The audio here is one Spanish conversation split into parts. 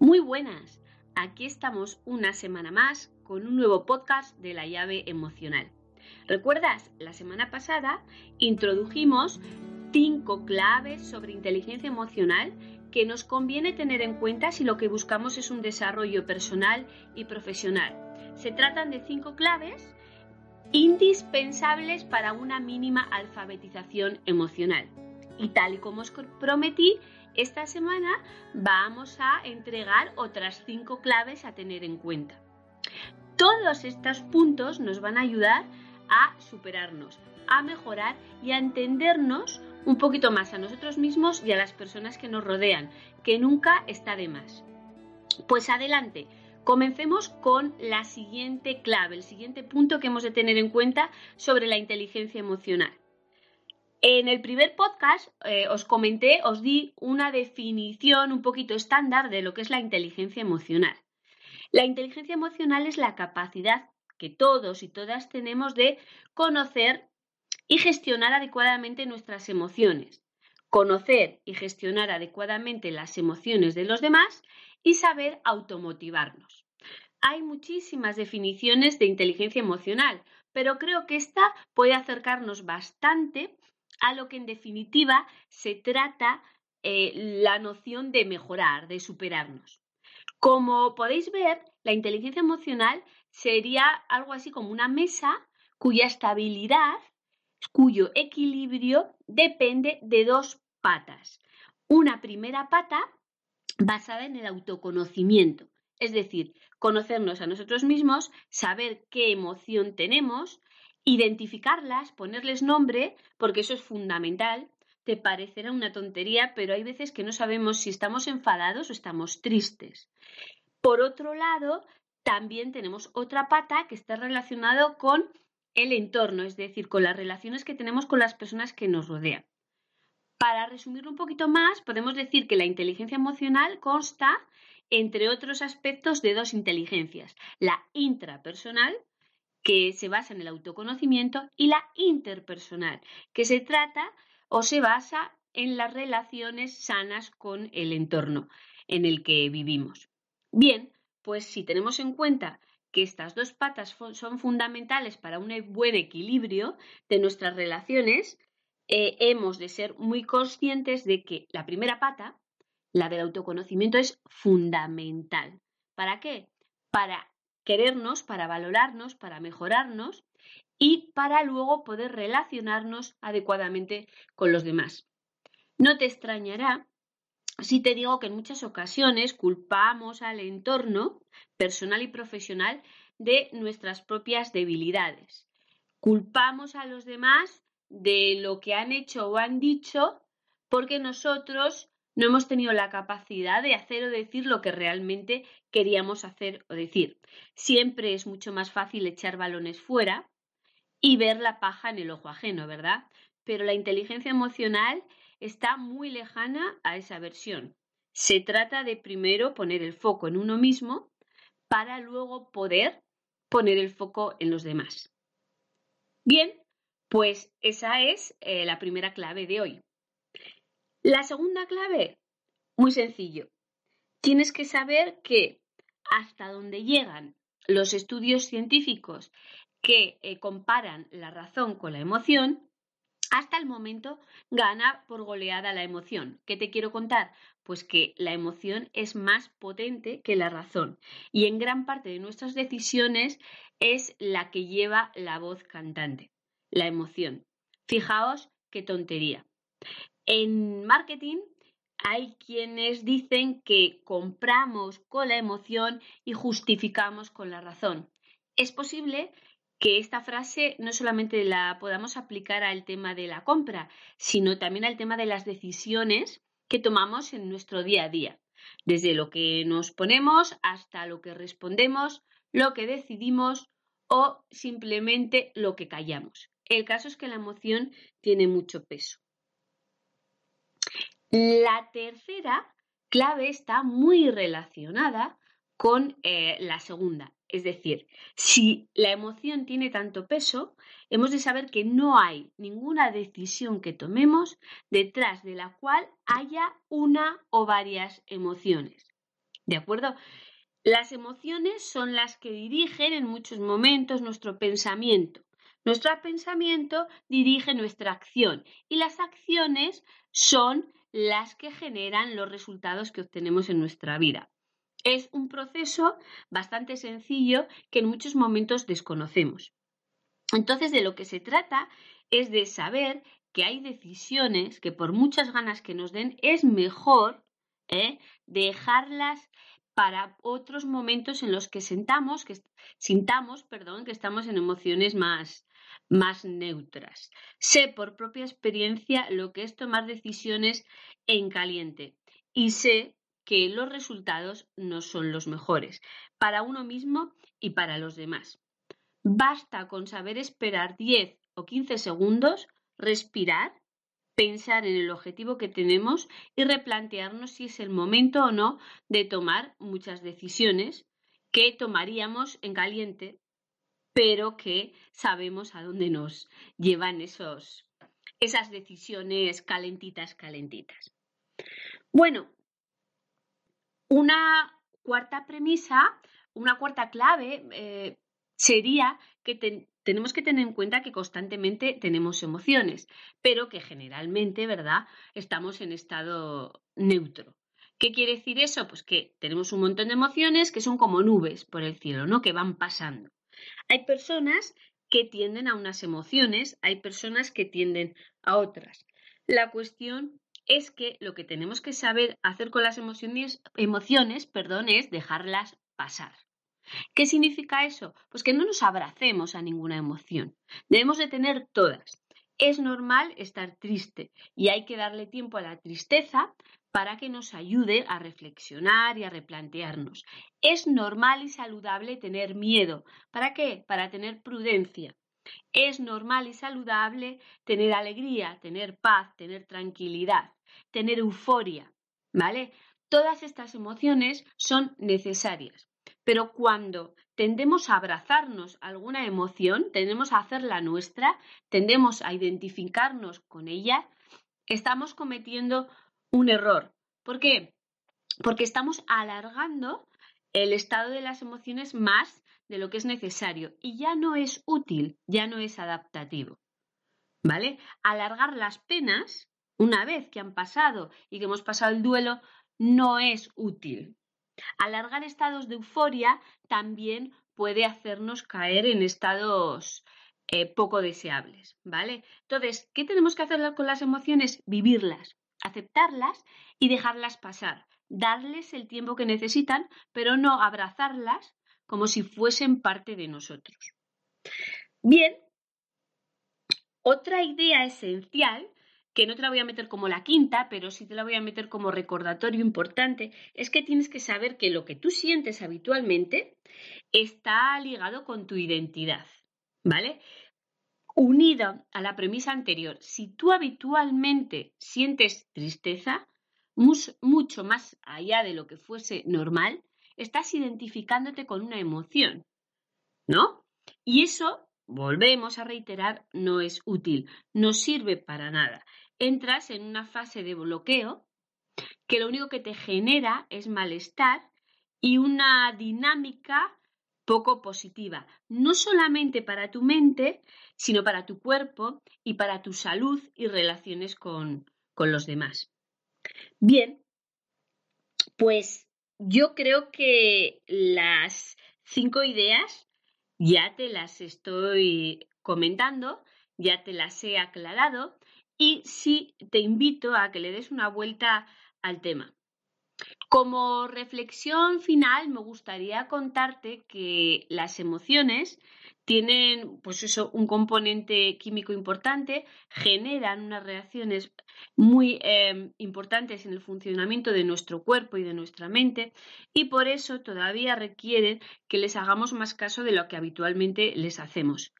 Muy buenas, aquí estamos una semana más con un nuevo podcast de la llave emocional. ¿Recuerdas? La semana pasada introdujimos cinco claves sobre inteligencia emocional que nos conviene tener en cuenta si lo que buscamos es un desarrollo personal y profesional. Se tratan de cinco claves indispensables para una mínima alfabetización emocional. Y tal y como os prometí, esta semana vamos a entregar otras cinco claves a tener en cuenta. Todos estos puntos nos van a ayudar a superarnos, a mejorar y a entendernos un poquito más a nosotros mismos y a las personas que nos rodean, que nunca está de más. Pues adelante, comencemos con la siguiente clave, el siguiente punto que hemos de tener en cuenta sobre la inteligencia emocional. En el primer podcast eh, os comenté, os di una definición un poquito estándar de lo que es la inteligencia emocional. La inteligencia emocional es la capacidad que todos y todas tenemos de conocer y gestionar adecuadamente nuestras emociones, conocer y gestionar adecuadamente las emociones de los demás y saber automotivarnos. Hay muchísimas definiciones de inteligencia emocional, pero creo que esta puede acercarnos bastante a lo que en definitiva se trata eh, la noción de mejorar, de superarnos. Como podéis ver, la inteligencia emocional sería algo así como una mesa cuya estabilidad, cuyo equilibrio depende de dos patas. Una primera pata basada en el autoconocimiento, es decir, conocernos a nosotros mismos, saber qué emoción tenemos, identificarlas, ponerles nombre, porque eso es fundamental. Te parecerá una tontería, pero hay veces que no sabemos si estamos enfadados o estamos tristes. Por otro lado, también tenemos otra pata que está relacionado con el entorno, es decir, con las relaciones que tenemos con las personas que nos rodean. Para resumirlo un poquito más, podemos decir que la inteligencia emocional consta, entre otros aspectos, de dos inteligencias, la intrapersonal, que se basa en el autoconocimiento, y la interpersonal, que se trata o se basa en las relaciones sanas con el entorno en el que vivimos. Bien, pues si tenemos en cuenta que estas dos patas son fundamentales para un buen equilibrio de nuestras relaciones, eh, hemos de ser muy conscientes de que la primera pata, la del autoconocimiento, es fundamental. ¿Para qué? Para querernos, para valorarnos, para mejorarnos y para luego poder relacionarnos adecuadamente con los demás. No te extrañará si te digo que en muchas ocasiones culpamos al entorno personal y profesional de nuestras propias debilidades. Culpamos a los demás de lo que han hecho o han dicho porque nosotros no hemos tenido la capacidad de hacer o decir lo que realmente queríamos hacer o decir. Siempre es mucho más fácil echar balones fuera y ver la paja en el ojo ajeno, ¿verdad? Pero la inteligencia emocional está muy lejana a esa versión. Se trata de primero poner el foco en uno mismo para luego poder poner el foco en los demás. Bien, pues esa es eh, la primera clave de hoy. La segunda clave, muy sencillo. Tienes que saber que hasta donde llegan los estudios científicos que eh, comparan la razón con la emoción, hasta el momento gana por goleada la emoción. ¿Qué te quiero contar? Pues que la emoción es más potente que la razón y en gran parte de nuestras decisiones es la que lleva la voz cantante, la emoción. Fijaos qué tontería. En marketing hay quienes dicen que compramos con la emoción y justificamos con la razón. Es posible que esta frase no solamente la podamos aplicar al tema de la compra, sino también al tema de las decisiones que tomamos en nuestro día a día, desde lo que nos ponemos hasta lo que respondemos, lo que decidimos o simplemente lo que callamos. El caso es que la emoción tiene mucho peso. La tercera clave está muy relacionada con eh, la segunda. Es decir, si la emoción tiene tanto peso, hemos de saber que no hay ninguna decisión que tomemos detrás de la cual haya una o varias emociones. ¿De acuerdo? Las emociones son las que dirigen en muchos momentos nuestro pensamiento. Nuestro pensamiento dirige nuestra acción y las acciones son las que generan los resultados que obtenemos en nuestra vida. Es un proceso bastante sencillo que en muchos momentos desconocemos. Entonces, de lo que se trata es de saber que hay decisiones que por muchas ganas que nos den es mejor ¿eh? dejarlas para otros momentos en los que sentamos, que sintamos, perdón, que estamos en emociones más, más neutras. Sé por propia experiencia lo que es tomar decisiones en caliente y sé que los resultados no son los mejores para uno mismo y para los demás. Basta con saber esperar 10 o 15 segundos, respirar pensar en el objetivo que tenemos y replantearnos si es el momento o no de tomar muchas decisiones que tomaríamos en caliente, pero que sabemos a dónde nos llevan esos, esas decisiones calentitas, calentitas. Bueno, una cuarta premisa, una cuarta clave eh, sería que tenemos que tener en cuenta que constantemente tenemos emociones, pero que generalmente, ¿verdad?, estamos en estado neutro. ¿Qué quiere decir eso? Pues que tenemos un montón de emociones que son como nubes por el cielo, ¿no? Que van pasando. Hay personas que tienden a unas emociones, hay personas que tienden a otras. La cuestión es que lo que tenemos que saber hacer con las emociones, perdón, es dejarlas pasar. ¿Qué significa eso? Pues que no nos abracemos a ninguna emoción. Debemos de tener todas. Es normal estar triste y hay que darle tiempo a la tristeza para que nos ayude a reflexionar y a replantearnos. Es normal y saludable tener miedo. ¿Para qué? Para tener prudencia. Es normal y saludable tener alegría, tener paz, tener tranquilidad, tener euforia. ¿Vale? Todas estas emociones son necesarias. Pero cuando tendemos a abrazarnos alguna emoción, tendemos a hacerla nuestra, tendemos a identificarnos con ella, estamos cometiendo un error. ¿Por qué? Porque estamos alargando el estado de las emociones más de lo que es necesario y ya no es útil, ya no es adaptativo. ¿Vale? Alargar las penas, una vez que han pasado y que hemos pasado el duelo, no es útil. Alargar estados de euforia también puede hacernos caer en estados eh, poco deseables, ¿vale? Entonces, ¿qué tenemos que hacer con las emociones? Vivirlas, aceptarlas y dejarlas pasar, darles el tiempo que necesitan, pero no abrazarlas como si fuesen parte de nosotros. Bien, otra idea esencial que no te la voy a meter como la quinta, pero sí te la voy a meter como recordatorio importante, es que tienes que saber que lo que tú sientes habitualmente está ligado con tu identidad, ¿vale? Unida a la premisa anterior, si tú habitualmente sientes tristeza, mucho más allá de lo que fuese normal, estás identificándote con una emoción, ¿no? Y eso, volvemos a reiterar, no es útil, no sirve para nada entras en una fase de bloqueo que lo único que te genera es malestar y una dinámica poco positiva, no solamente para tu mente, sino para tu cuerpo y para tu salud y relaciones con, con los demás. Bien, pues yo creo que las cinco ideas ya te las estoy comentando, ya te las he aclarado y sí te invito a que le des una vuelta al tema. Como reflexión final, me gustaría contarte que las emociones tienen, pues eso, un componente químico importante, generan unas reacciones muy em, importantes en el funcionamiento de nuestro cuerpo y de nuestra mente, y por eso todavía requieren que les hagamos más caso de lo que habitualmente les hacemos.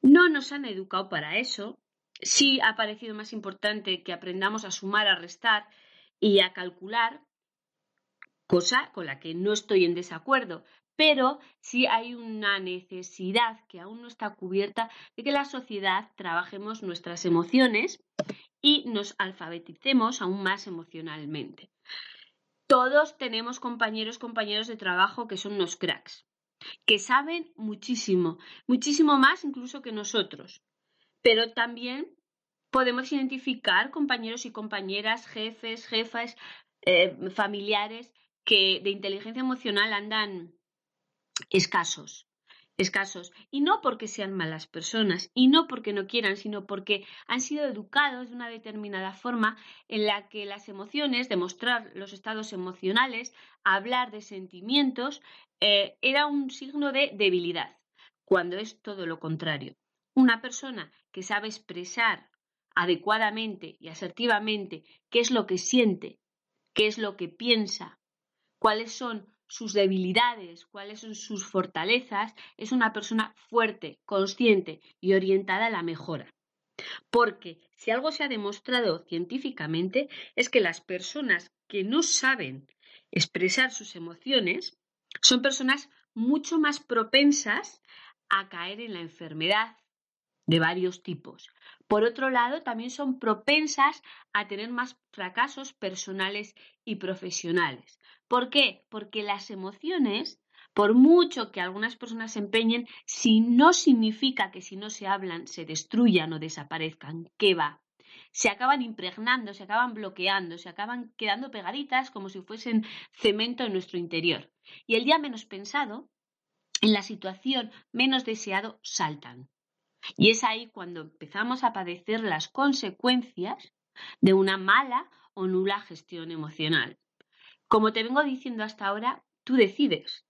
No nos han educado para eso, sí ha parecido más importante que aprendamos a sumar, a restar y a calcular, cosa con la que no estoy en desacuerdo, pero sí hay una necesidad que aún no está cubierta de que la sociedad trabajemos nuestras emociones y nos alfabeticemos aún más emocionalmente. todos tenemos compañeros, compañeros de trabajo que son unos cracks, que saben muchísimo, muchísimo más incluso que nosotros. Pero también podemos identificar compañeros y compañeras, jefes, jefas, eh, familiares que de inteligencia emocional andan escasos escasos. Y no porque sean malas personas, y no porque no quieran, sino porque han sido educados de una determinada forma en la que las emociones, demostrar los estados emocionales, hablar de sentimientos, eh, era un signo de debilidad, cuando es todo lo contrario. Una persona que sabe expresar adecuadamente y asertivamente qué es lo que siente, qué es lo que piensa, cuáles son sus debilidades, cuáles son sus fortalezas, es una persona fuerte, consciente y orientada a la mejora. Porque si algo se ha demostrado científicamente es que las personas que no saben expresar sus emociones son personas mucho más propensas a caer en la enfermedad de varios tipos. Por otro lado, también son propensas a tener más fracasos personales y profesionales. ¿Por qué? Porque las emociones, por mucho que algunas personas se empeñen, si no significa que si no se hablan se destruyan o desaparezcan, ¿qué va? Se acaban impregnando, se acaban bloqueando, se acaban quedando pegaditas como si fuesen cemento en nuestro interior. Y el día menos pensado, en la situación menos deseado, saltan. Y es ahí cuando empezamos a padecer las consecuencias de una mala o nula gestión emocional. Como te vengo diciendo hasta ahora, tú decides.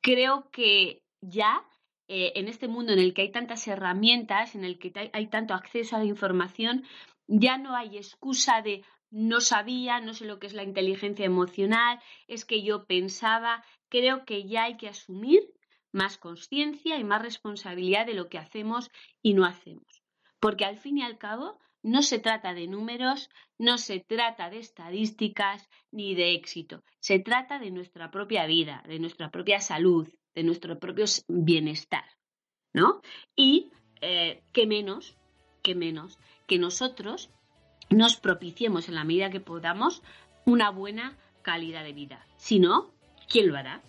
Creo que ya eh, en este mundo en el que hay tantas herramientas, en el que hay tanto acceso a la información, ya no hay excusa de no sabía, no sé lo que es la inteligencia emocional, es que yo pensaba, creo que ya hay que asumir más conciencia y más responsabilidad de lo que hacemos y no hacemos. Porque al fin y al cabo no se trata de números, no se trata de estadísticas ni de éxito. Se trata de nuestra propia vida, de nuestra propia salud, de nuestro propio bienestar. ¿No? Y eh, qué menos, qué menos que nosotros nos propiciemos en la medida que podamos una buena calidad de vida. Si no, ¿quién lo hará?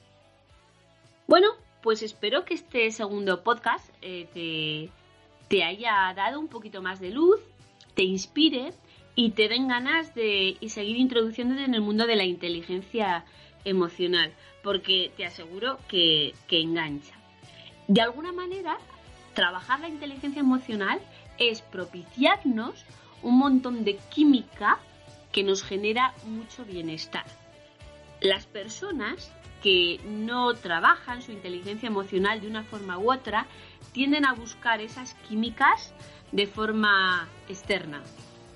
Bueno, pues espero que este segundo podcast eh, te, te haya dado un poquito más de luz te inspire y te den ganas de seguir introduciéndote en el mundo de la inteligencia emocional, porque te aseguro que, que engancha. De alguna manera, trabajar la inteligencia emocional es propiciarnos un montón de química que nos genera mucho bienestar. Las personas que no trabajan su inteligencia emocional de una forma u otra tienden a buscar esas químicas de forma externa.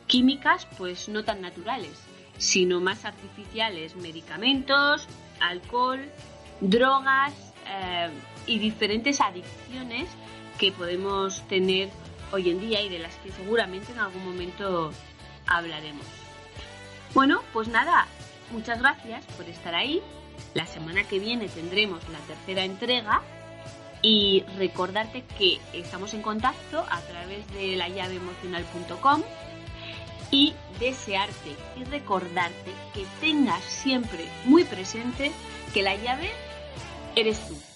Químicas, pues no tan naturales, sino más artificiales, medicamentos, alcohol, drogas eh, y diferentes adicciones que podemos tener hoy en día y de las que seguramente en algún momento hablaremos. Bueno, pues nada, muchas gracias por estar ahí. La semana que viene tendremos la tercera entrega y recordarte que estamos en contacto a través de la llaveemocional.com y desearte y recordarte que tengas siempre muy presente que la llave eres tú.